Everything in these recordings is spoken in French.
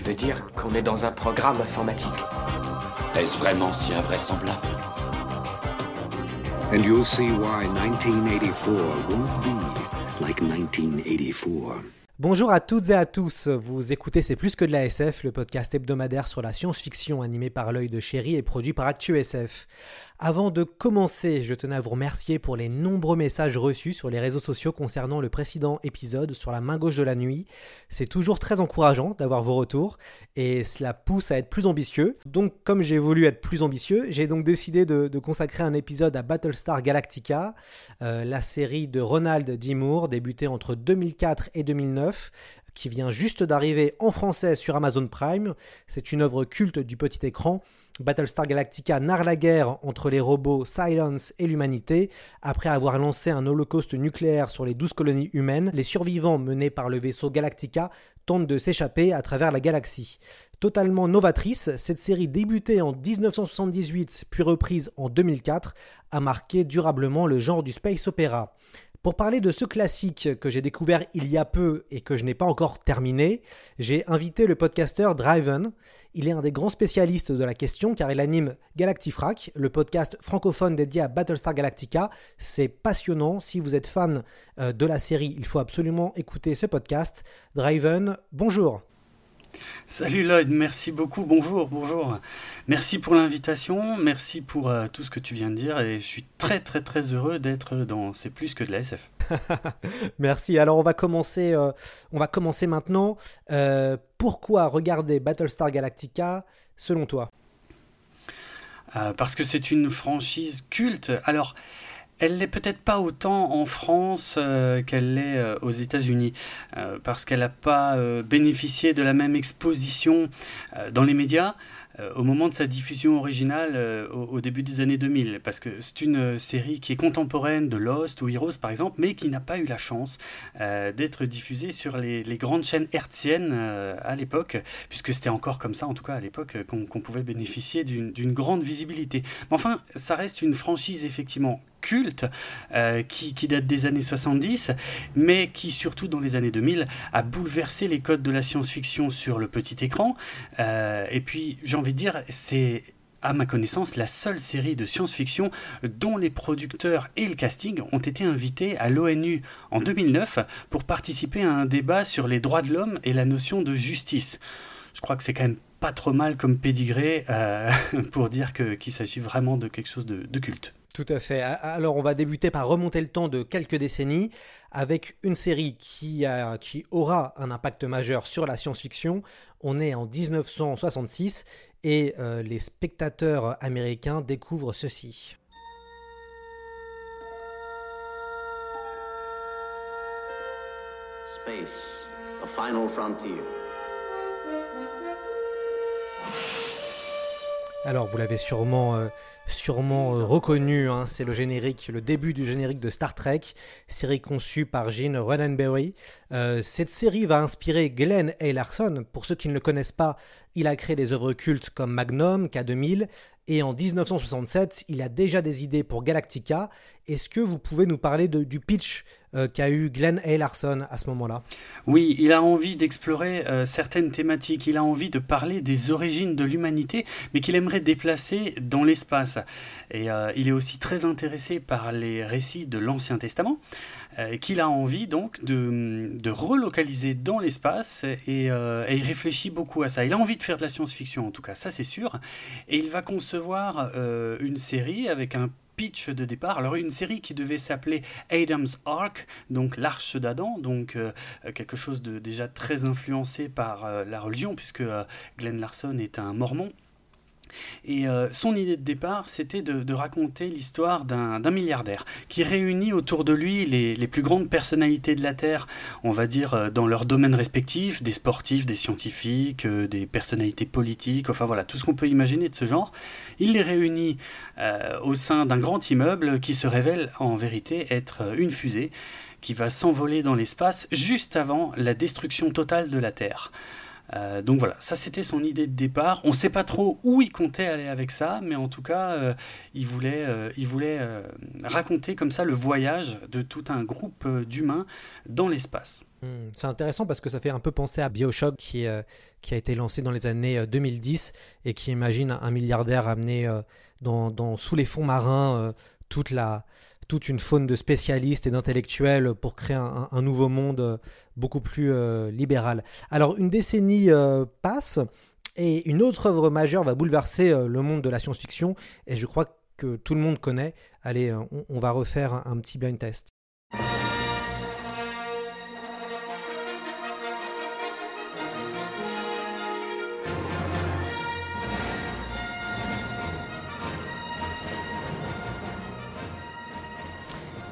Tu veux dire qu'on est dans un programme informatique Est-ce vraiment si invraisemblable And you'll see why 1984 won't be like 1984. Bonjour à toutes et à tous, vous écoutez C'est plus que de la SF, le podcast hebdomadaire sur la science-fiction animé par l'œil de chéri et produit par ActuSF. Avant de commencer, je tenais à vous remercier pour les nombreux messages reçus sur les réseaux sociaux concernant le précédent épisode sur la main gauche de la nuit. C'est toujours très encourageant d'avoir vos retours et cela pousse à être plus ambitieux. Donc comme j'ai voulu être plus ambitieux, j'ai donc décidé de, consacrer un épisode à Battlestar Galactica, euh, la série de Ronald D. Moore débutée entre 2004 et 2009 qui vient juste d'arriver en français sur Amazon Prime. C'est une œuvre culte du petit écran. Battlestar Galactica narre la guerre entre les robots Silence et l'humanité. Après avoir lancé un holocauste nucléaire sur les douze colonies humaines, les survivants menés par le vaisseau Galactica tentent de s'échapper à travers la galaxie. Totalement novatrice, cette série débutée en 1978 puis reprise en 2004 a marqué durablement le genre du space opéra. Pour parler de ce classique que j'ai découvert il y a peu et que je n'ai pas encore terminé, j'ai invité le podcasteur Driven. Il est un des grands spécialistes de la question car il anime Galactifrac, le podcast francophone dédié à Battlestar Galactica. C'est passionnant. Si vous êtes fan de la série, il faut absolument écouter ce podcast. Driven, bonjour. Salut Lloyd, merci beaucoup, bonjour, bonjour. Merci pour l'invitation, merci pour euh, tout ce que tu viens de dire et je suis très très très heureux d'être dans C'est plus que de la SF. merci, alors on va commencer, euh, on va commencer maintenant. Euh, pourquoi regarder Battlestar Galactica selon toi? Parce que c'est une franchise culte. Alors, elle l'est peut-être pas autant en France euh, qu'elle l'est euh, aux États-Unis, euh, parce qu'elle n'a pas bénéficié de la même exposition dans les médias au moment de sa diffusion originale au, début des années 2000, parce que c'est une série qui est contemporaine de Lost ou Heroes par exemple, mais qui n'a pas eu la chance d'être diffusée sur les, grandes chaînes hertziennes à l'époque, puisque c'était encore comme ça en tout cas à l'époque qu'on qu pouvait bénéficier d'une grande visibilité. Mais enfin, ça reste une franchise effectivement culte euh, qui, date des années 70, mais qui surtout dans les années 2000 a bouleversé les codes de la science-fiction sur le petit écran. Euh, et puis j'ai envie de dire, c'est à ma connaissance, la seule série de science-fiction dont les producteurs et le casting ont été invités à l'ONU en 2009 pour participer à un débat sur les droits de l'homme et la notion de justice. Je crois que c'est quand même pas trop mal comme pédigré euh, pour dire qu'il qu s'agit vraiment de quelque chose de culte. Tout à fait. Alors on va débuter par remonter le temps de quelques décennies avec une série qui, aura un impact majeur sur la science-fiction. On est en 1966 et euh, les spectateurs américains découvrent ceci. Space, a final frontier. Alors vous l'avez sûrement, euh, sûrement euh, reconnu, hein, c'est le générique, le début du générique de Star Trek, série conçue par Gene Roddenberry. Euh, cette série va inspirer Glenn A. Larson. Pour ceux qui ne le connaissent pas, il a créé des œuvres cultes comme Magnum, K2000, et en 1967, il a déjà des idées pour Galactica. Est-ce que vous pouvez nous parler du pitch euh, qu'a eu Glenn A. Larson à ce moment-là Oui, il a envie d'explorer euh, certaines thématiques, il a envie de parler des origines de l'humanité, mais qu'il aimerait déplacer dans l'espace. Et euh, il est aussi très intéressé par les récits de l'Ancien Testament euh, qu'il a envie donc de, de relocaliser dans l'espace et, il réfléchit beaucoup à ça. Il a envie de faire de la science-fiction en tout cas, ça c'est sûr. Et il va concevoir une série avec un de départ. Alors une série qui devait s'appeler Adam's Ark, donc l'arche d'Adam, donc euh, quelque chose de déjà très influencé par euh, la religion puisque euh, Glenn Larson est un mormon. Et euh, son idée de départ, c'était de, raconter l'histoire d'un milliardaire qui réunit autour de lui les, plus grandes personnalités de la Terre, on va dire euh, dans leurs domaines respectifs, des sportifs, des scientifiques, euh, des personnalités politiques, enfin voilà, tout ce qu'on peut imaginer de ce genre. Il les réunit au sein d'un grand immeuble qui se révèle en vérité être une fusée qui va s'envoler dans l'espace juste avant la destruction totale de la Terre. Euh, donc voilà, ça c'était son idée de départ. On ne sait pas trop où il comptait aller avec ça, mais en tout cas, euh, il voulait, euh, il voulait raconter comme ça le voyage de tout un groupe d'humains dans l'espace. Hmm, c'est intéressant parce que ça fait un peu penser à Bioshock qui, a été lancé dans les années 2010 et qui imagine un milliardaire amené dans, sous les fonds marins toute la, toute une faune de spécialistes et d'intellectuels pour créer un, nouveau monde euh, beaucoup plus euh, libéral. Alors une décennie euh, passe et une autre œuvre majeure va bouleverser le monde de la science-fiction et je crois que tout le monde connaît. Allez, on, va refaire un petit blind test.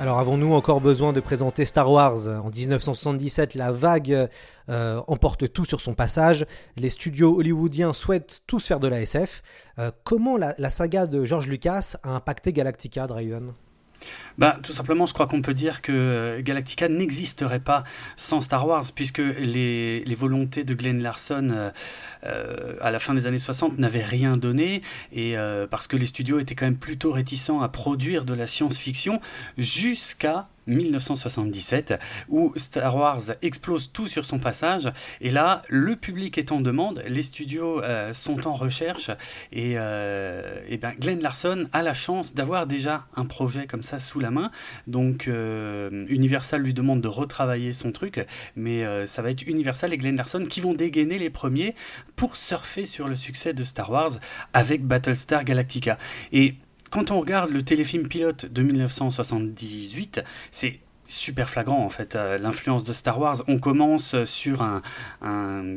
Alors avons-nous encore besoin de présenter Star Wars En 1977, la vague euh, emporte tout sur son passage. Les studios hollywoodiens souhaitent tous faire de la SF. Euh, comment la, la, saga de George Lucas a impacté Galactica, Draven? Bah, tout simplement, je crois qu'on peut dire que euh, Galactica n'existerait pas sans Star Wars, puisque les, les volontés de Glenn Larson euh, euh, à la fin des années 60 n'avaient rien donné, et parce que les studios étaient quand même plutôt réticents à produire de la science-fiction, jusqu'à 1977, où Star Wars explose tout sur son passage. Et là, le public est en demande, les studios sont en recherche, et, et ben Glenn Larson a la chance d'avoir déjà un projet comme ça sous la main. Donc euh, Universal lui demande de retravailler son truc, mais ça va être Universal et Glenn Larson qui vont dégainer les premiers pour surfer sur le succès de Star Wars avec Battlestar Galactica. Et quand on regarde le téléfilm pilote de 1978, c'est super flagrant en fait. Euh, l'influence de Star Wars. On commence sur un,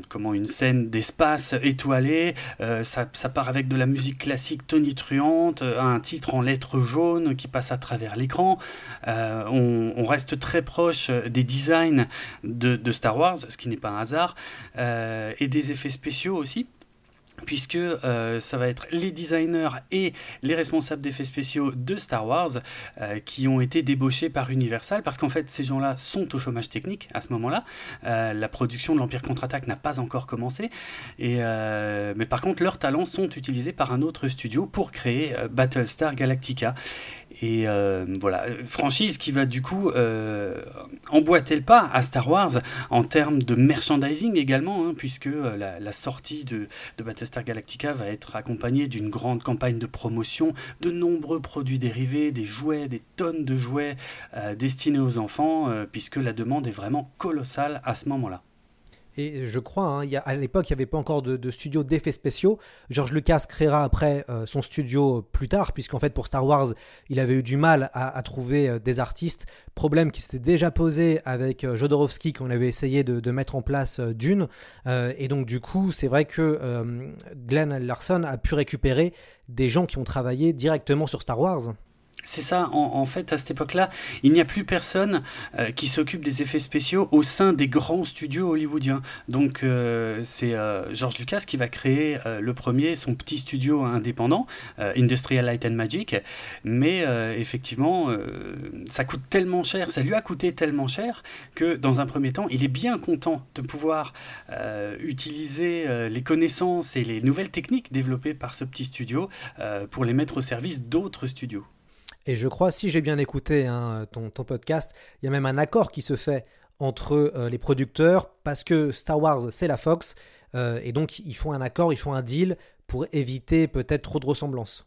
comment une scène d'espace étoilé. Euh, ça, part avec de la musique classique tonitruante euh, un titre en lettres jaunes qui passe à travers l'écran. On, reste très proche des designs de, de Star Wars ce qui n'est pas un hasard. Et des effets spéciaux aussi puisque euh, ça va être les designers et les responsables d'effets spéciaux de Star Wars euh, qui ont été débauchés par Universal, parce qu'en fait ces gens-là sont au chômage technique à ce moment-là. Euh, la production de l'Empire contre-attaque n'a pas encore commencé, mais par contre leurs talents sont utilisés par un autre studio pour créer Battlestar Galactica. Et euh, voilà, franchise qui va du coup euh, emboîter le pas à Star Wars en termes de merchandising également, hein, puisque euh, la, sortie de, de, Battlestar Galactica va être accompagnée d'une grande campagne de promotion, de nombreux produits dérivés, des jouets, des tonnes de jouets destinés aux enfants, puisque la demande est vraiment colossale à ce moment-là. Et je crois, hein, à l'époque, il n'y avait pas encore de, studio d'effets spéciaux. George Lucas créera après euh, son studio plus tard, puisqu'en fait, pour Star Wars, il avait eu du mal à, trouver euh, des artistes. Problème qui s'était déjà posé avec euh, Jodorowsky, qu'on avait essayé de, mettre en place Dune. et donc, du coup, c'est vrai que Glenn Larson a pu récupérer des gens qui ont travaillé directement sur Star Wars. C'est ça, en, fait, à cette époque-là, il n'y a plus personne euh, qui s'occupe des effets spéciaux au sein des grands studios hollywoodiens. Donc, euh, c'est euh, George Lucas qui va créer le premier, son petit studio indépendant, Industrial Light and Magic. Mais effectivement, ça coûte tellement cher, ça lui a coûté tellement cher que, dans un premier temps, il est bien content de pouvoir utiliser les connaissances et les nouvelles techniques développées par ce petit studio pour les mettre au service d'autres studios. Et je crois, si j'ai bien écouté hein, ton, podcast, il y a même un accord qui se fait entre euh, les producteurs parce que Star Wars, c'est la Fox. Euh, et donc, ils font un accord, ils font un deal pour éviter peut-être trop de ressemblances.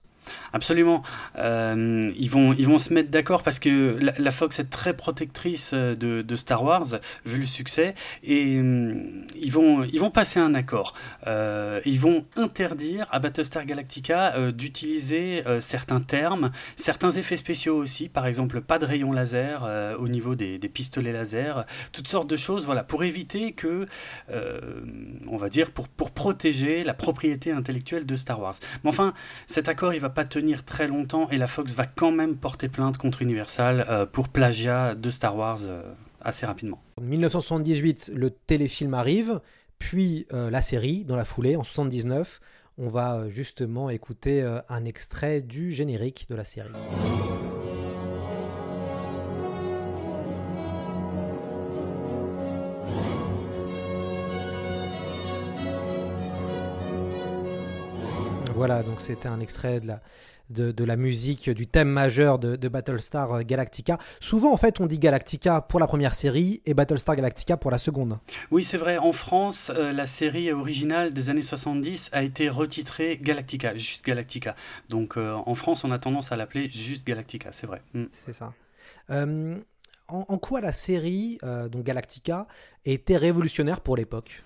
Absolument. Euh, ils, vont, ils vont se mettre d'accord parce que la, Fox est très protectrice euh, de, Star Wars, vu le succès, et hum, ils, vont, ils vont passer un accord. Euh, ils vont interdire à Battlestar Galactica d'utiliser certains termes, certains effets spéciaux aussi, par exemple pas de rayons laser au niveau des, des, pistolets laser, toutes sortes de choses, voilà, pour éviter que, on va dire, pour, pour protéger la propriété intellectuelle de Star Wars. Mais enfin, cet accord, il va pas tenir très longtemps et la Fox va quand même porter plainte contre Universal euh, pour plagiat de Star Wars euh, assez rapidement. En 1978, le téléfilm arrive, puis euh, la série dans la foulée en 79. On va justement écouter un extrait du générique de la série. Voilà, donc c'était un extrait de la, de, la musique, du thème majeur de, Battlestar Galactica. Souvent, en fait, on dit Galactica pour la première série et Battlestar Galactica pour la seconde. Oui, c'est vrai. En France, euh, la série originale des années 70 a été retitrée Galactica, juste Galactica. Donc euh, en France, on a tendance à l'appeler juste Galactica, c'est vrai. Mm. C'est ça. Euh, en, quoi la série, donc Galactica, était révolutionnaire pour l'époque?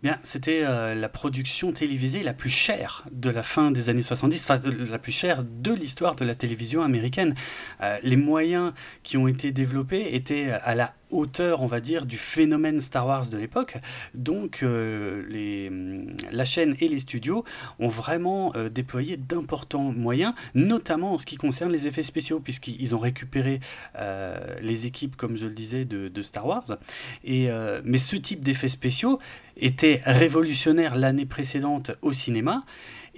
Bien, c'était euh, la production télévisée la plus chère de la fin des années 70, enfin la plus chère de l'histoire de la télévision américaine. Euh, les moyens qui ont été développés étaient à la hauteur, on va dire, du phénomène Star Wars de l'époque. Donc euh, les, la chaîne et les studios ont vraiment déployé d'importants moyens, notamment en ce qui concerne les effets spéciaux, puisqu'ils ont récupéré les équipes, comme je le disais, de, Star Wars. Et, mais ce type d'effets spéciaux étaient révolutionnaires l'année précédente au cinéma.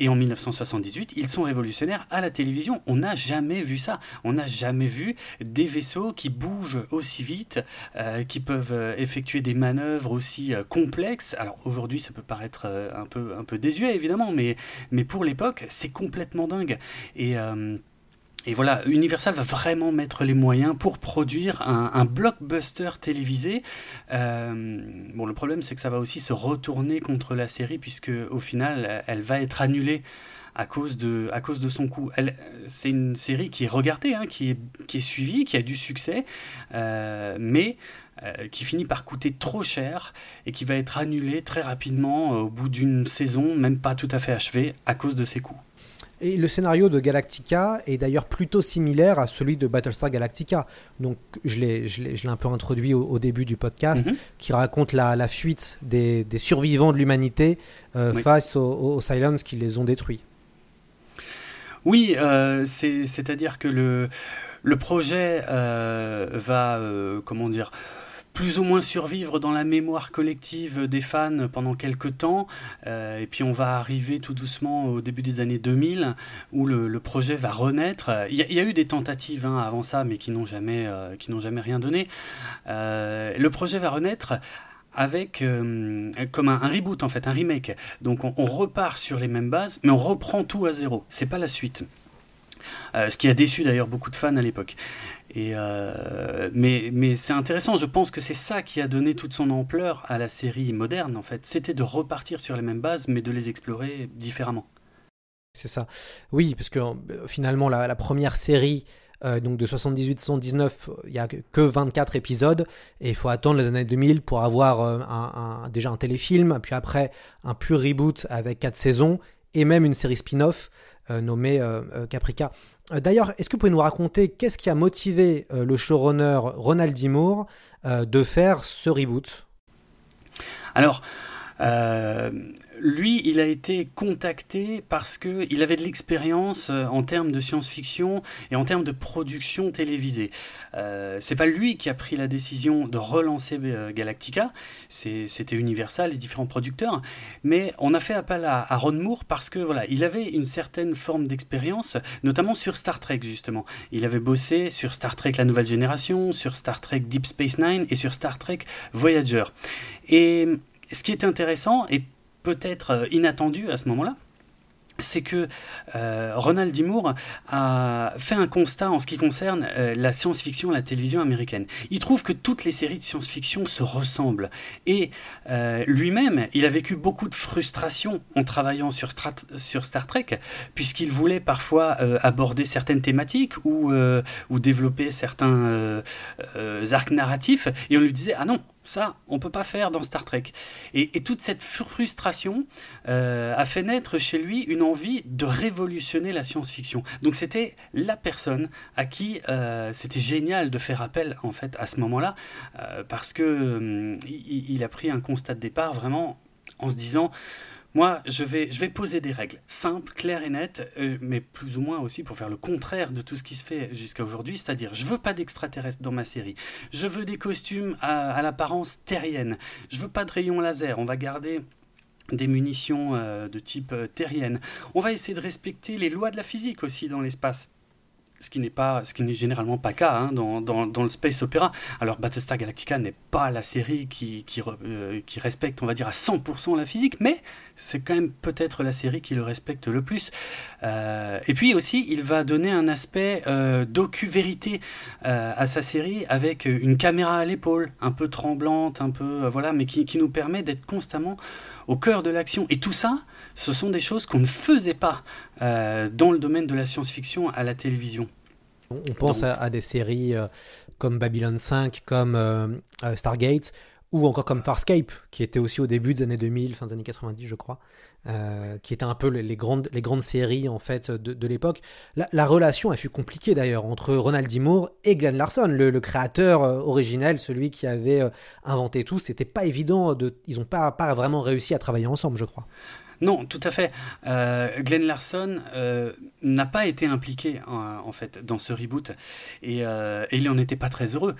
Et en 1978, ils sont révolutionnaires à la télévision. On n'a jamais vu ça. On n'a jamais vu des vaisseaux qui bougent aussi vite, euh, qui peuvent euh, effectuer des manœuvres aussi euh, complexes. Alors aujourd'hui, ça peut paraître un peu, un peu désuet, évidemment, mais, mais pour l'époque, c'est complètement dingue. Et. Et voilà, Universal va vraiment mettre les moyens pour produire un, blockbuster télévisé. Euh, bon, le problème, c'est que ça va aussi se retourner contre la série, puisque au final, elle va être annulée à cause de, son coût. C'est une série qui est regardée, hein, qui, est, qui suivie, qui a du succès, euh, mais euh, qui finit par coûter trop cher et qui va être annulée très rapidement au bout d'une saison, même pas tout à fait achevée, à cause de ses coûts. Et le scénario de Galactica est d'ailleurs plutôt similaire à celui de Battlestar Galactica. Donc je l'ai un peu introduit au, début du podcast, mhm. qui raconte la, fuite des, survivants de l'humanité euh, face aux, Silence qui les ont détruits. Oui, euh, c'est-à-dire que le, le projet euh, va, comment dire, plus ou moins survivre dans la mémoire collective des fans pendant quelques temps. Euh, et puis on va arriver tout doucement au début des années 2000 où le, projet va renaître. Il y, a, eu des tentatives hein, avant ça, mais qui n'ont jamais, euh, jamais rien donné. Euh, le projet va renaître avec comme un, reboot en fait, un remake. Donc on, on, repart sur les mêmes bases, mais on reprend tout à zéro. C'est pas la suite. Ce qui a déçu d'ailleurs beaucoup de fans à l'époque. Euh, mais c'est intéressant, je pense que c'est ça qui a donné toute son ampleur à la série moderne, en fait. C'était de repartir sur les mêmes bases, mais de les explorer différemment. C'est ça. Oui, parce que euh, finalement, la, première série euh, donc de 78-79, il n'y a que 24 épisodes et il faut attendre les années 2000 pour avoir déjà un téléfilm, puis après un pur reboot avec 4 saisons et même une série spin-off nommée Caprica. Euh, d'ailleurs, est-ce que vous pouvez nous raconter qu'est-ce qui a motivé euh, le showrunner Ronald D. Moore euh, de faire ce reboot? Alors, lui, il a été contacté parce qu'il avait de l'expérience euh, en termes de science-fiction et en termes de production télévisée. Euh, c'est pas lui qui a pris la décision de relancer euh, Galactica, c'était Universal, les différents producteurs, mais on a fait appel à, Ron Moore parce que voilà, il avait une certaine forme d'expérience, notamment sur Star Trek justement. Il avait bossé sur Star Trek La Nouvelle Génération, sur Star Trek Deep Space Nine et sur Star Trek Voyager. Et ce qui est intéressant, et peut-être euh, inattendu à ce moment-là, c'est que euh, Ronald D. A fait un constat en ce qui concerne euh, la science-fiction, la télévision américaine. Il trouve que toutes les séries de science-fiction se ressemblent. Et lui-même, il a vécu beaucoup de frustration en travaillant sur, Star Trek, puisqu'il voulait parfois aborder certaines thématiques ou développer certains arcs narratifs, et on lui disait, ah non, ça, on peut pas faire dans Star Trek. Et, toute cette frustration euh, a fait naître chez lui une envie de révolutionner la science-fiction. Donc c'était la personne à qui euh, c'était génial de faire appel en fait à ce moment-là, euh, parce que il, a pris un constat de départ vraiment en se disant moi, je vais, poser des règles simples, claires et nettes, euh, mais plus ou moins aussi pour faire le contraire de tout ce qui se fait jusqu'à aujourd'hui, c'est-à-dire je veux pas d'extraterrestres dans ma série, je veux des costumes à, l'apparence terrienne, je veux pas de rayons laser, on va garder des munitions euh, de type euh, terrienne. On va essayer de respecter les lois de la physique aussi dans l'espace ce qui n'est pas, ce qui n'est généralement pas le cas hein, dans, dans, le space opéra. Alors Battlestar Galactica n'est pas la série qui, qui, euh, qui, respecte, on va dire, à 100% la physique, mais c'est quand même peut-être la série qui le respecte le plus. Euh, et puis aussi, il va donner un aspect euh, docu-vérité euh, à sa série avec une caméra à l'épaule, un peu tremblante, un peu voilà, mais qui, qui nous permet d'être constamment au cœur de l'action. Et tout ça, ce sont des choses qu'on ne faisait pas euh, dans le domaine de la science-fiction à la télévision. On pense à, des séries euh, comme Babylon 5, comme euh, Stargate, ou encore comme Farscape, qui était aussi au début des années 2000, fin des années 90, je crois, qui était un peu les, grandes, les grandes séries en fait de, l'époque. La, relation, elle fut compliquée d'ailleurs entre Ronald D. Moore et Glenn Larson, le, créateur originel, celui qui avait inventé tout. C'était pas évident, de, ils n'ont pas, pas vraiment réussi à travailler ensemble, je crois. Non, tout à fait. Euh, Glenn Larson euh, n'a pas été impliqué en, fait dans ce reboot et, euh, il n'en était pas très heureux.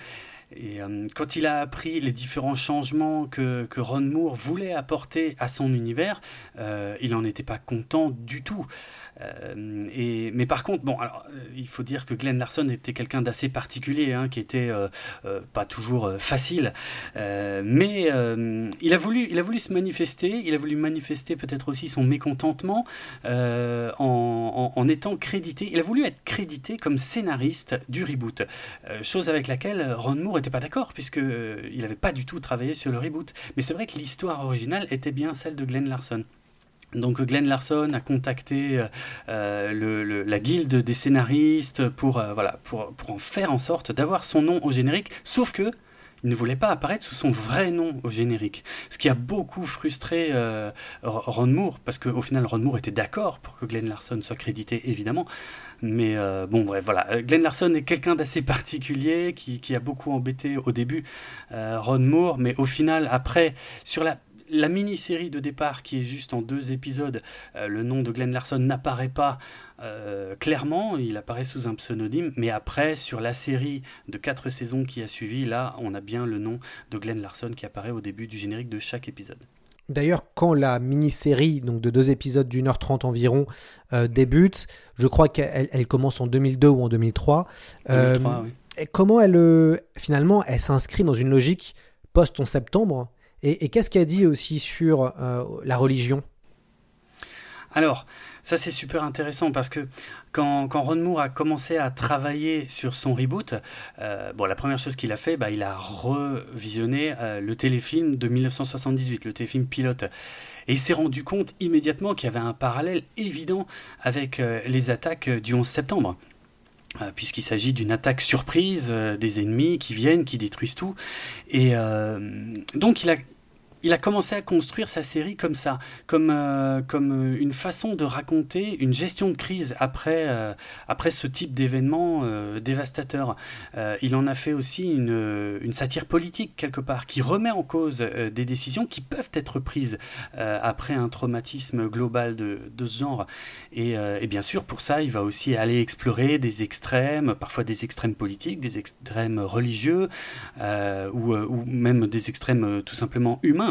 Et quand il a appris les différents changements que, Ron Moore voulait apporter à son univers, il n'en était pas content du tout. Euh, mais par contre, euh, il faut dire que Glenn Larson était quelqu'un d'assez particulier, hein, qui était euh, pas toujours facile, mais il, a voulu, se manifester, il a voulu manifester peut-être aussi son mécontentement en, en, étant crédité, il a voulu être crédité comme scénariste du reboot, chose avec laquelle Ron Moore n'était pas d'accord, puisqu'il n'avait pas du tout travaillé sur le reboot. Mais c'est vrai que l'histoire originale était bien celle de Glenn Larson. Donc Glenn Larson a contacté euh, euh, la guilde des scénaristes pour, euh, pour, en faire en sorte d'avoir son nom au générique, sauf que il ne voulait pas apparaître sous son vrai nom au générique. Ce qui a beaucoup frustré Ron Moore, parce qu'au final Ron Moore était d'accord pour que Glenn Larson soit crédité, évidemment. Mais bon, bref, voilà. Glenn Larson est quelqu'un d'assez particulier qui, qui, a beaucoup embêté au début Ron Moore, mais au final, après, sur la la mini-série de départ qui est juste en deux épisodes, euh, le nom de Glenn Larson n'apparaît pas euh, clairement, il apparaît sous un pseudonyme, mais après, sur la série de quatre saisons qui a suivi, là, on a bien le nom de Glenn Larson qui apparaît au début du générique de chaque épisode. D'ailleurs, quand la mini-série, donc de deux épisodes d'une heure trente environ, euh, débute, je crois qu'elle commence en 2002 ou en 2003. 2003 oui. Comment elle, finalement, elle s'inscrit dans une logique post-11 septembre? Et, qu'est-ce qu'elle dit aussi sur euh, la religion? Alors, ça c'est super intéressant parce que quand, quand, Ron Moore a commencé à travailler sur son reboot, euh, bon, la première chose qu'il a fait, bah, il a revisionné euh, le téléfilm de 1978, le téléfilm pilote. Et il s'est rendu compte immédiatement qu'il y avait un parallèle évident avec les attaques du 11 septembre. Euh, puisqu'il s'agit d'une attaque surprise euh, des ennemis qui viennent, qui détruisent tout. Et euh, donc il a, il a commencé à construire sa série comme ça, comme, euh, comme euh, une façon de raconter une gestion de crise après, euh, après ce type d'événement dévastateur. il en a fait aussi une, une, satire politique quelque part, qui remet en cause des décisions qui peuvent être prises après un traumatisme global de, de ce genre. Et, et, bien sûr, pour ça, il va aussi aller explorer des extrêmes, parfois des extrêmes politiques, des extrêmes religieux, ou, ou même des extrêmes tout simplement humains.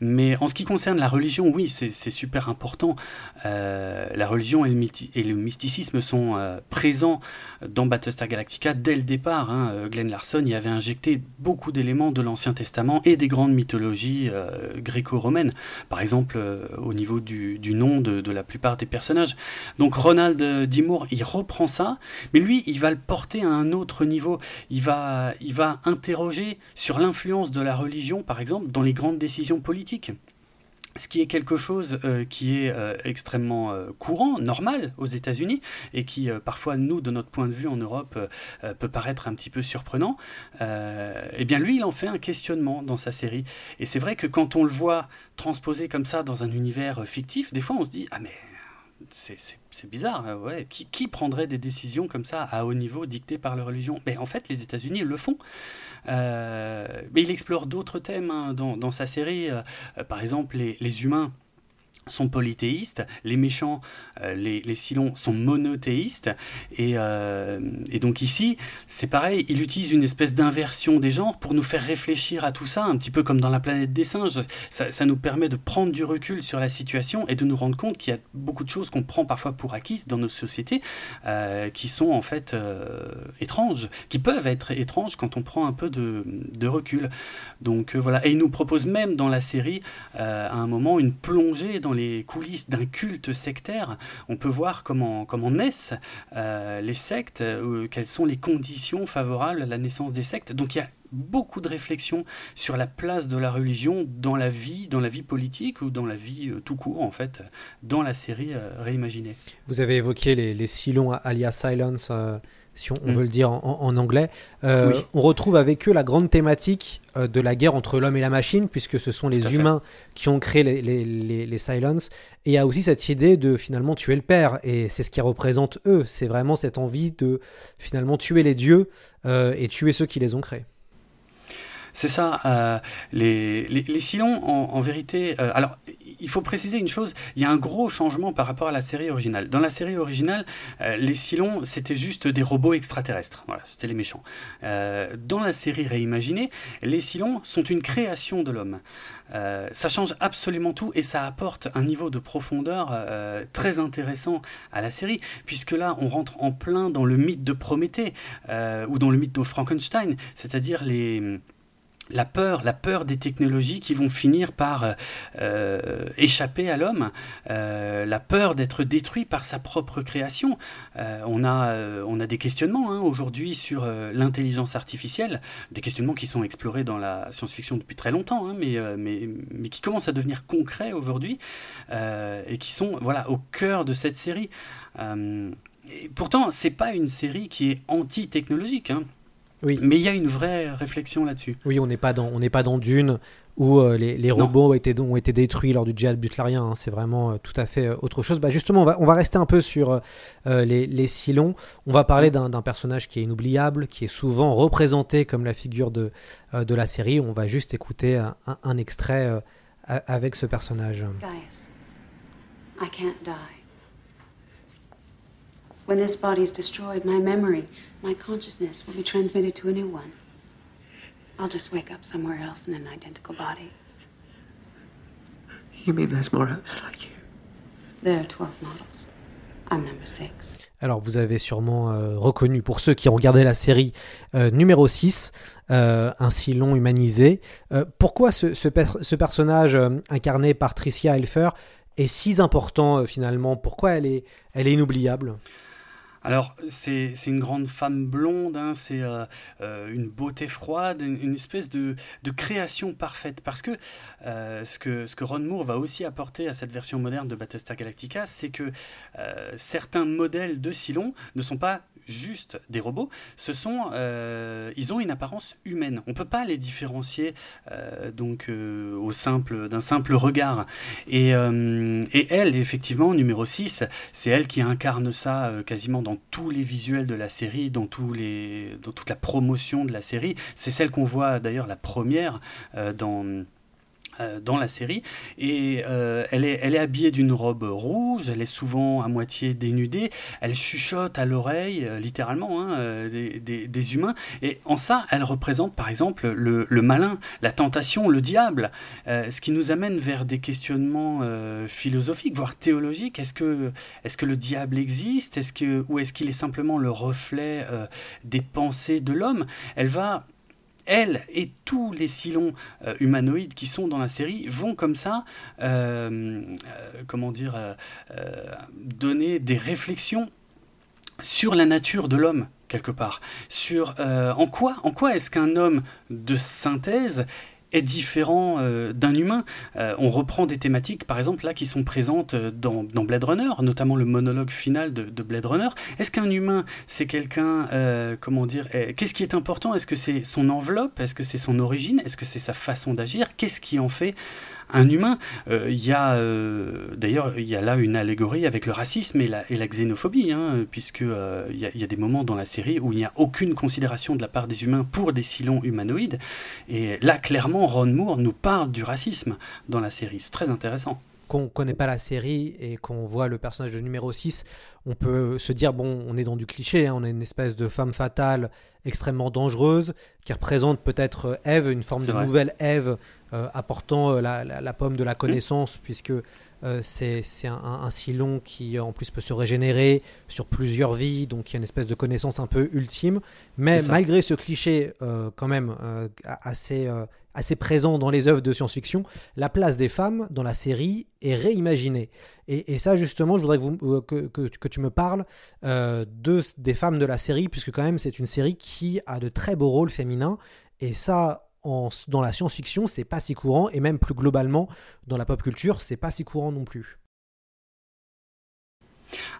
Mais en ce qui concerne la religion, oui, c'est super important. la religion et le, mysticisme sont présents dans Battlestar Galactica dès le départ. Hein. Glenn Larson y avait injecté beaucoup d'éléments de l'Ancien Testament et des grandes mythologies gréco-romaines. Par exemple, au niveau du, nom de, de, la plupart des personnages. Donc Ronald Dimour, il reprend ça, mais lui, il va le porter à un autre niveau. Il va, il va interroger sur l'influence de la religion, par exemple, dans les grandes décisions politiques ce qui est quelque chose euh, qui est euh, extrêmement euh, courant, normal aux États-Unis, et qui parfois, nous, de notre point de vue en Europe, peut paraître un petit peu surprenant, eh bien lui, il en fait un questionnement dans sa série. Et c'est vrai que quand on le voit transposé comme ça dans un univers fictif, des fois on se dit, ah mais c'est bizarre, ouais. Qui, qui, prendrait des décisions comme ça à haut niveau dictées par la religion? Mais en fait, les États-Unis le font. Euh, mais il explore d'autres thèmes hein, dans, sa série. Euh, par exemple, les humains sont polythéistes, les méchants, euh, les, les Silons sont monothéistes, et, euh, et donc ici, c'est pareil, il utilise une espèce d'inversion des genres pour nous faire réfléchir à tout ça, un petit peu comme dans la planète des singes. Ça, nous permet de prendre du recul sur la situation et de nous rendre compte qu'il y a beaucoup de choses qu'on prend parfois pour acquises dans nos sociétés, euh, qui sont en fait étranges, qui peuvent être étranges quand on prend un peu de, de recul. Donc voilà, et il nous propose même dans la série, à un moment, une plongée dans les coulisses d'un culte sectaire, on peut voir comment, comment naissent euh, les sectes, euh, quelles sont les conditions favorables à la naissance des sectes. Donc il y a beaucoup de réflexions sur la place de la religion dans la vie, dans la vie politique ou dans la vie euh, tout court en fait, dans la série réimaginée. Vous avez évoqué les, les Silons alias Silence si on, mm. veut le dire en, anglais. Euh, on retrouve avec eux la grande thématique euh, de la guerre entre l'homme et la machine, puisque ce sont les humains qui ont créé les, les, les, Silence. Et il y a aussi cette idée de finalement tuer le père, et c'est ce qui représente eux. C'est vraiment cette envie de finalement tuer les dieux euh, et tuer ceux qui les ont créés. C'est ça. les, les, les Silons, en, vérité. alors, il faut préciser une chose, il y a un gros changement par rapport à la série originale. Dans la série originale, euh, les Cylons, c'était juste des robots extraterrestres. Voilà, c'était les méchants. Euh, dans la série réimaginée, les Cylons sont une création de l'homme. Euh, ça change absolument tout et ça apporte un niveau de profondeur très intéressant à la série, puisque là, on rentre en plein dans le mythe de Prométhée ou dans le mythe de Frankenstein, c'est-à-dire les la peur, la peur des technologies qui vont finir par euh, échapper à l'homme, euh, la peur d'être détruit par sa propre création. Euh, on, a, des questionnements hein, aujourd'hui sur l'intelligence artificielle, des questionnements qui sont explorés dans la science-fiction depuis très longtemps, hein, mais, qui commencent à devenir concrets aujourd'hui et qui sont voilà, au cœur de cette série. Et pourtant, c'est pas une série qui est anti-technologique. Hein. Oui. Mais il y a une vraie réflexion là-dessus. Oui, on n'est pas dans on n'est pas dans Dune où euh, les, les, robots ont été, ont été détruits lors du djihad butlerien. Hein. C'est vraiment euh, tout à fait euh, autre chose. Bah, justement, on va, on va rester un peu sur les, les Silons. On va parler d'un personnage qui est inoubliable, qui est souvent représenté comme la figure de, de la série. On va juste écouter un, un extrait avec ce personnage. Gaius, I can't die. When this body is destroyed, my memory my consciousness will be transmitted to a new one. I'll just wake up somewhere else in an identical body. You mean there's more out there like you? There are 12 models. I'm number 6. Alors vous avez sûrement euh, reconnu, pour ceux qui ont regardé la série euh, numéro 6, euh, un si long humanisé. Euh, pourquoi ce, ce, per ce personnage euh, incarné par Tricia Helfer est si important euh, finalement? Pourquoi elle est, elle est inoubliable? Alors, c'est une grande femme blonde, hein, c'est euh, euh, une beauté froide, une, espèce de, de, création parfaite. Parce que, euh, ce que ce que Ron Moore va aussi apporter à cette version moderne de Battlestar Galactica, c'est que certains modèles de Cylon ne sont pas juste des robots, ce sont, ils ont une apparence humaine. On peut pas les différencier donc au simple d'un simple regard. Et, elle, effectivement, numéro 6, c'est elle qui incarne ça quasiment dans tous les visuels de la série, dans, dans toute la promotion de la série. C'est celle qu'on voit d'ailleurs la première euh, dans euh, dans la série. Et euh, elle, est, elle est habillée d'une robe rouge, elle est souvent à moitié dénudée, elle chuchote à l'oreille euh, littéralement hein, des, humains. Et en ça elle représente par exemple le, malin, la tentation, le diable, ce qui nous amène vers des questionnements philosophiques voire théologiques. Est-ce que, est -ce que le diable existe? Est-ce que, ou est-ce qu'il est simplement le reflet des pensées de l'homme? Elle va elle et tous les silons euh, humanoïdes qui sont dans la série vont comme ça, euh, euh, comment dire, donner des réflexions sur la nature de l'homme quelque part, sur en quoi, en quoi est-ce qu'un homme de synthèse est différent euh, d'un humain. Euh, on reprend des thématiques, par exemple, là, qui sont présentes euh, dans, Blade Runner, notamment le monologue final de, de Blade Runner. Est-ce qu'un humain, c'est quelqu'un, comment dire, qu'est-ce qui est important? Est-ce que c'est son enveloppe? Est-ce que c'est son origine? Est-ce que c'est sa façon d'agir? Qu'est-ce qui en fait un humain. Euh, il y a euh, d'ailleurs il y a là une allégorie avec le racisme et la, xénophobie, hein, puisque euh, il y, a des moments dans la série où il n'y a aucune considération de la part des humains pour des silons humanoïdes. Et là, clairement, Ron Moore nous parle du racisme dans la série. C'est très intéressant qu'on ne connaît pas la série et qu'on voit le personnage de numéro 6, on peut se dire, bon, on est dans du cliché, hein, on a une espèce de femme fatale extrêmement dangereuse qui représente peut-être Eve, une forme de nouvelle Eve euh, apportant euh, la, pomme de la connaissance, puisque euh, c'est un, un, silon qui en plus peut se régénérer sur plusieurs vies, donc il y a une espèce de connaissance un peu ultime. Mais malgré ce cliché quand même assez, assez présent dans les œuvres de science-fiction, la place des femmes dans la série est réimaginée. Et, ça justement, je voudrais que, que, tu me parles de, des femmes de la série, puisque quand même c'est une série qui a de très beaux rôles féminins. Et ça, dans la science-fiction, c'est pas si courant, et même plus globalement, dans la pop culture, c'est pas si courant non plus.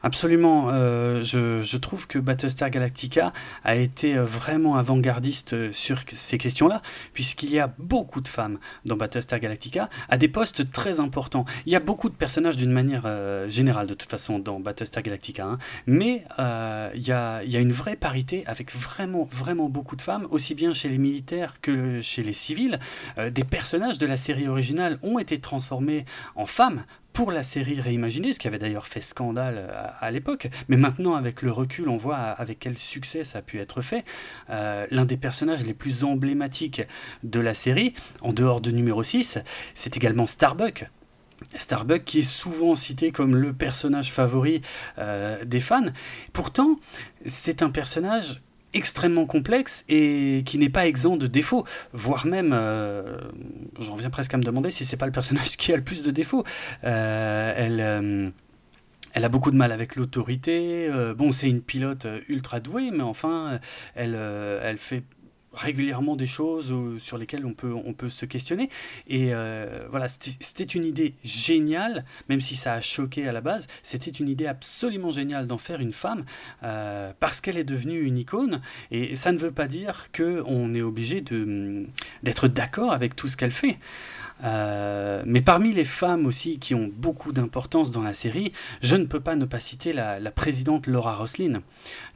Absolument. Euh, je, trouve que Battlestar Galactica a été euh, vraiment avant-gardiste euh, sur ces questions-là, puisqu'il y a beaucoup de femmes dans Battlestar Galactica à des postes très importants. Il y a beaucoup de personnages d'une manière générale, de toute façon, dans Battlestar Galactica, hein. mais il y, a, il, y a, une vraie parité avec vraiment, vraiment beaucoup de femmes, aussi bien chez les militaires que chez les civils. des personnages de la série originale ont été transformés en femmes pour la série réimaginée, ce qui avait d'ailleurs fait scandale euh, à, l'époque. Mais maintenant, avec le recul, on voit avec quel succès ça a pu être fait. Euh, l'un des personnages les plus emblématiques de la série, en dehors de numéro 6, c'est également Starbuck. Starbuck qui est souvent cité comme le personnage favori euh, des fans. Pourtant, c'est un personnage extrêmement complexe et qui n'est pas exempt de défauts, voire même, euh, j'en viens presque à me demander si c'est pas le personnage qui a le plus de défauts. Euh, elle, euh, elle a beaucoup de mal avec l'autorité. bon, c'est une pilote ultra douée, mais enfin, elle, elle fait régulièrement des choses euh, sur lesquelles on peut, on peut se questionner. Et euh, voilà, c'était une idée géniale, même si ça a choqué à la base, c'était une idée absolument géniale d'en faire une femme, euh, parce qu'elle est devenue une icône. Et ça ne veut pas dire qu'on est obligé d'être d'accord avec tout ce qu'elle fait. Euh, mais parmi les femmes aussi qui ont beaucoup d'importance dans la série, je ne peux pas ne pas citer la, présidente Laura Roslin,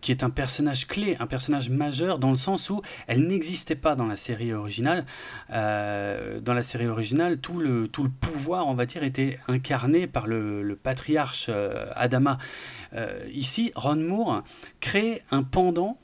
qui est un personnage clé, un personnage majeur dans le sens où elle n'existait pas dans la série originale. Euh, dans la série originale, tout le, tout le pouvoir, on va dire, était incarné par le, patriarche euh, Adama. ici, Ron Moore crée un pendant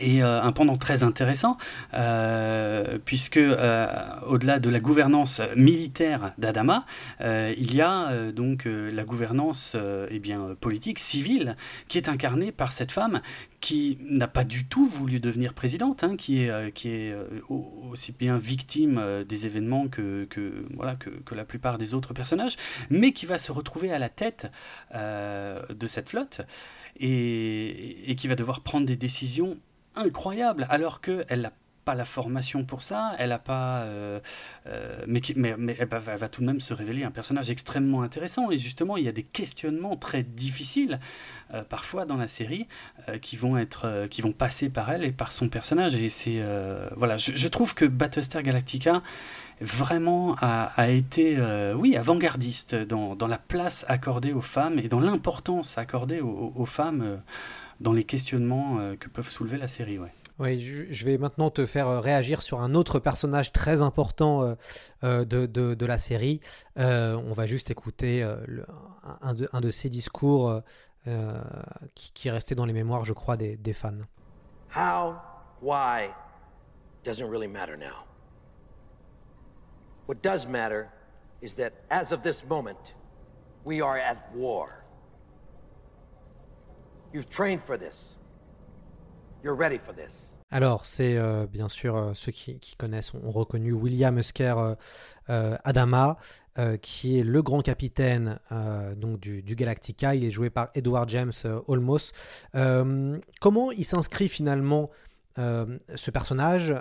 et euh, un pendant très intéressant, euh, puisque euh, au-delà de la gouvernance militaire d'Adama, il y a donc la gouvernance eh bien, politique, civile, qui est incarnée par cette femme qui n'a pas du tout voulu devenir présidente, hein, qui est, qui est aussi bien victime des événements que, que voilà, que, que, la plupart des autres personnages, mais qui va se retrouver à la tête de cette flotte et, et qui va devoir prendre des décisions incroyable, alors qu'elle n'a pas la formation pour ça, elle a pas, euh, euh, mais, mais, mais elle, va, tout de même se révéler un personnage extrêmement intéressant. Et justement, il y a des questionnements très difficiles euh, parfois dans la série qui vont être, qui vont passer par elle et par son personnage. Et c'est voilà, je, trouve que Battlestar Galactica vraiment a, été, oui, avant-gardiste dans, dans, la place accordée aux femmes et dans l'importance accordée aux femmes dans les questionnements que peuvent soulever la série. Ouais. Oui, je vais maintenant te faire euh, réagir sur un autre personnage très important euh, euh, de, de, de, la série. Euh, on va juste écouter le, un, de, un, de, ses discours euh, qui, qui, est resté dans les mémoires, je crois, des, des fans. How, why, doesn't really matter now. What does matter is that as of this moment, we are at war. You've trained for this. You're ready for this. Alors, c'est euh, bien sûr euh, ceux qui, qui, connaissent ont reconnu William Husker euh, euh Adama, qui est le grand capitaine donc du, du, Galactica. Il est joué par Edward James Olmos. comment il s'inscrit finalement ce personnage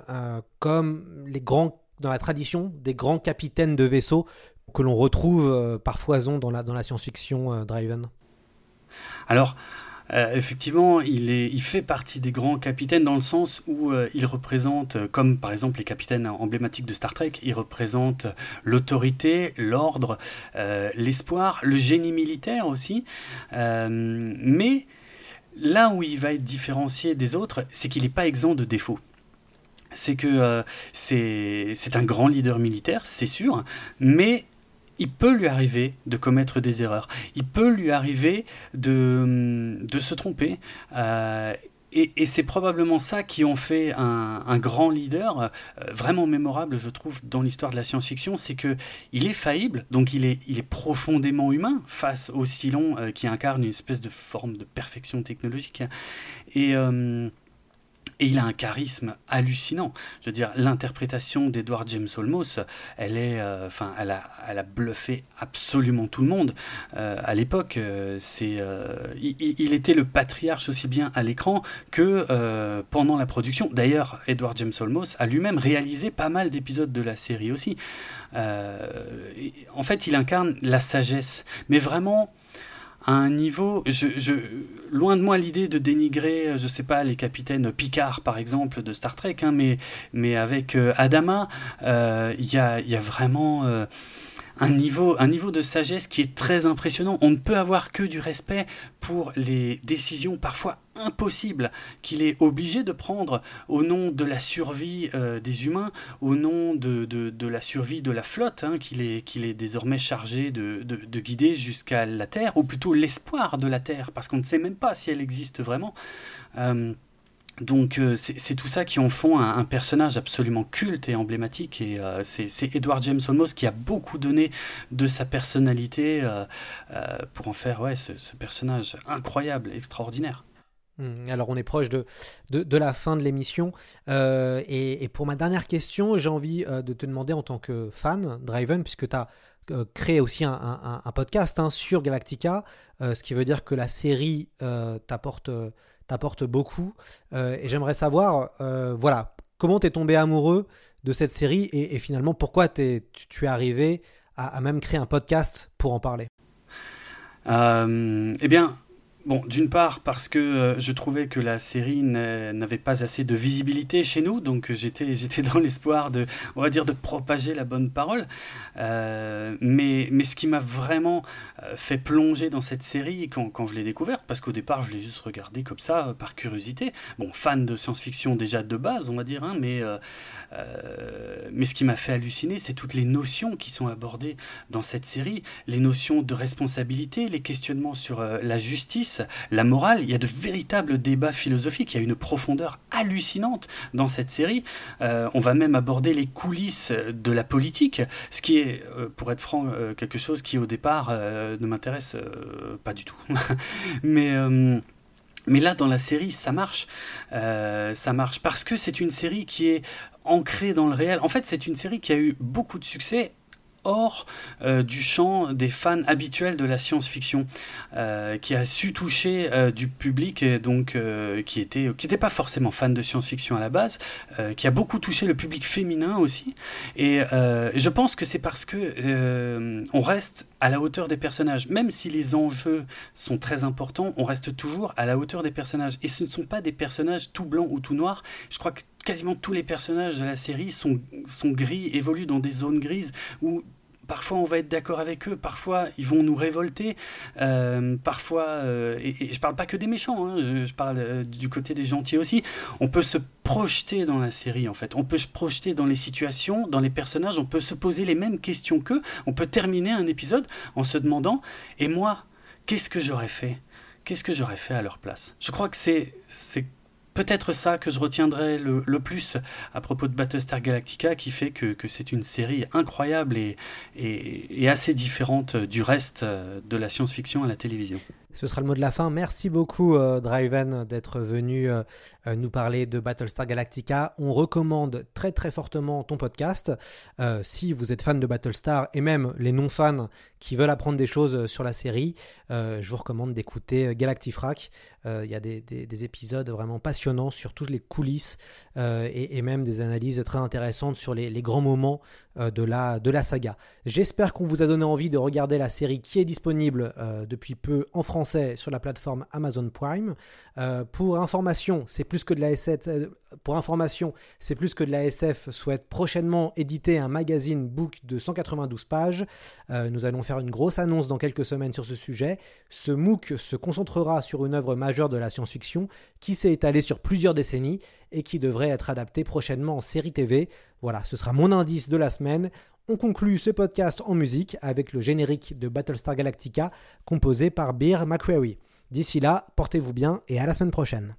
comme les grands dans la tradition des grands capitaines de vaisseaux que l'on retrouve par foison dans la, dans la science-fiction Driven? Alors, euh, effectivement, il, est, il fait partie des grands capitaines dans le sens où euh, il représente, euh, comme par exemple les capitaines emblématiques de Star Trek, il représente l'autorité, l'ordre, l'espoir, le génie militaire aussi. Mais là où il va être différencié des autres, c'est qu'il n'est pas exempt de défauts c'est que c'est un grand leader militaire, c'est sûr, mais il peut lui arriver de commettre des erreurs. Il peut lui arriver de, se tromper. Euh, et, c'est probablement ça qui en fait un, grand leader, euh, vraiment mémorable, je trouve, dans l'histoire de la science-fiction, c'est que il est faillible, donc il est, profondément humain face au Cylon euh, qui incarne une espèce de forme de perfection technologique. Euh, et il a un charisme hallucinant. Je veux dire, l'interprétation d'Edward James Olmos, elle est, euh, elle a, elle a bluffé absolument tout le monde euh, à l'époque. Euh, c'est, il, était le patriarche aussi bien à l'écran que euh, pendant la production. D'ailleurs, Edward James Olmos a lui-même réalisé pas mal d'épisodes de la série aussi. en fait, il incarne la sagesse, mais vraiment à un niveau, je, loin de moi l'idée de dénigrer, je sais pas, les capitaines Picard par exemple de Star Trek, hein, mais, mais avec euh, Adama, il euh, y, a, y a vraiment euh, un niveau, un niveau de sagesse qui est très impressionnant. On ne peut avoir que du respect pour les décisions parfois impossibles qu'il est obligé de prendre au nom de la survie euh, des humains, au nom de, de, de, la survie de la flotte hein, qu'il est, est désormais chargé de, de, de guider jusqu'à la Terre, ou plutôt l'espoir de la Terre, parce qu'on ne sait même pas si elle existe vraiment. Euh, donc euh, c'est tout ça qui en font un, personnage absolument culte et emblématique et euh, c'est Edward James Olmos qui a beaucoup donné de sa personnalité euh, pour en faire ouais, ce, personnage incroyable, extraordinaire. Mmh, alors on est proche de, de, la fin de l'émission et, pour ma dernière question j'ai envie de te demander en tant que fan Driven puisque tu as créé aussi un podcast hein, sur Galactica, ce qui veut dire que la série t'apporte t'apporte beaucoup. Euh, et j'aimerais savoir, euh, voilà, comment t'es tombé amoureux de cette série et, finalement pourquoi es, tu, es arrivé à, à, même créer un podcast pour en parler? Euh, eh bien, Bon, d'une part parce que euh, je trouvais que la série n'avait pas assez de visibilité chez nous, donc j'étais j'étais dans l'espoir de, on va dire, de propager la bonne parole. Euh, mais, mais ce qui m'a vraiment euh, fait plonger dans cette série quand, quand je l'ai découverte, parce qu'au départ je l'ai juste regardée comme ça, par curiosité. Bon, fan de science-fiction déjà de base, on va dire, hein, mais, mais ce qui m'a fait halluciner, c'est toutes les notions qui sont abordées dans cette série, les notions de responsabilité, les questionnements sur la justice la morale, il y a de véritables débats philosophiques, il y a une profondeur hallucinante dans cette série. Euh, on va même aborder les coulisses de la politique, ce qui est, euh, pour être franc, euh, quelque chose qui au départ ne m'intéresse pas du tout. Mais mais là, dans la série, ça marche. Ça marche parce que c'est une série qui est ancrée dans le réel. En fait, c'est une série qui a eu beaucoup de succès hors euh, du champ des fans habituels de la science-fiction, euh, qui a su toucher euh, du public donc qui était qui n'était pas forcément fan de science-fiction à la base, qui a beaucoup touché le public féminin aussi. Et je pense que c'est parce que on reste à la hauteur des personnages, même si les enjeux sont très importants, on reste toujours à la hauteur des personnages. Et ce ne sont pas des personnages tout blancs ou tout noirs. Je crois que quasiment tous les personnages de la série sont, gris, évoluent dans des zones grises où Parfois, on va être d'accord avec eux, parfois, ils vont nous révolter, euh, parfois, euh, et, et, je parle pas que des méchants, hein, je, parle euh, du côté des gentils aussi. On peut se projeter dans la série, en fait. On peut se projeter dans les situations, dans les personnages, on peut se poser les mêmes questions qu'eux. On peut terminer un épisode en se demandant, et moi, qu'est-ce que j'aurais fait? Qu'est-ce que j'aurais fait à leur place? Je crois que c'est peut-être ça que je retiendrai le, plus à propos de Battlestar Galactica, qui fait que, c'est une série incroyable et, et, assez différente du reste de la science-fiction à la télévision. Ce sera le mot de la fin. Merci beaucoup, euh, Driven, d'être venu euh, euh, nous parler de Battlestar Galactica. On recommande très très fortement ton podcast. si vous êtes fan de Battlestar et même les non-fans qui veulent apprendre des choses sur la série, je vous recommande d'écouter Galactifrac. Il y a des, épisodes vraiment passionnants sur toutes les coulisses et, même des analyses très intéressantes sur les, grands moments de, la, saga. J'espère qu'on vous a donné envie de regarder la série qui est disponible depuis peu en France sur la plateforme Amazon Prime. Euh, pour information, c'est plus que de la SF. Euh, pour information, c'est plus que de la SF souhaite prochainement éditer un magazine book de 192 pages. Euh, nous allons une grosse annonce dans quelques semaines sur ce sujet. Ce MOOC se concentrera sur une œuvre majeure de la science-fiction qui s'est étalée sur plusieurs décennies et qui devrait être adaptée prochainement en série TV. Voilà, ce sera mon indice de la semaine. On conclut ce podcast en musique avec le générique de Battlestar Galactica composé par Beer McCreary. D'ici là, portez-vous bien et à la semaine prochaine.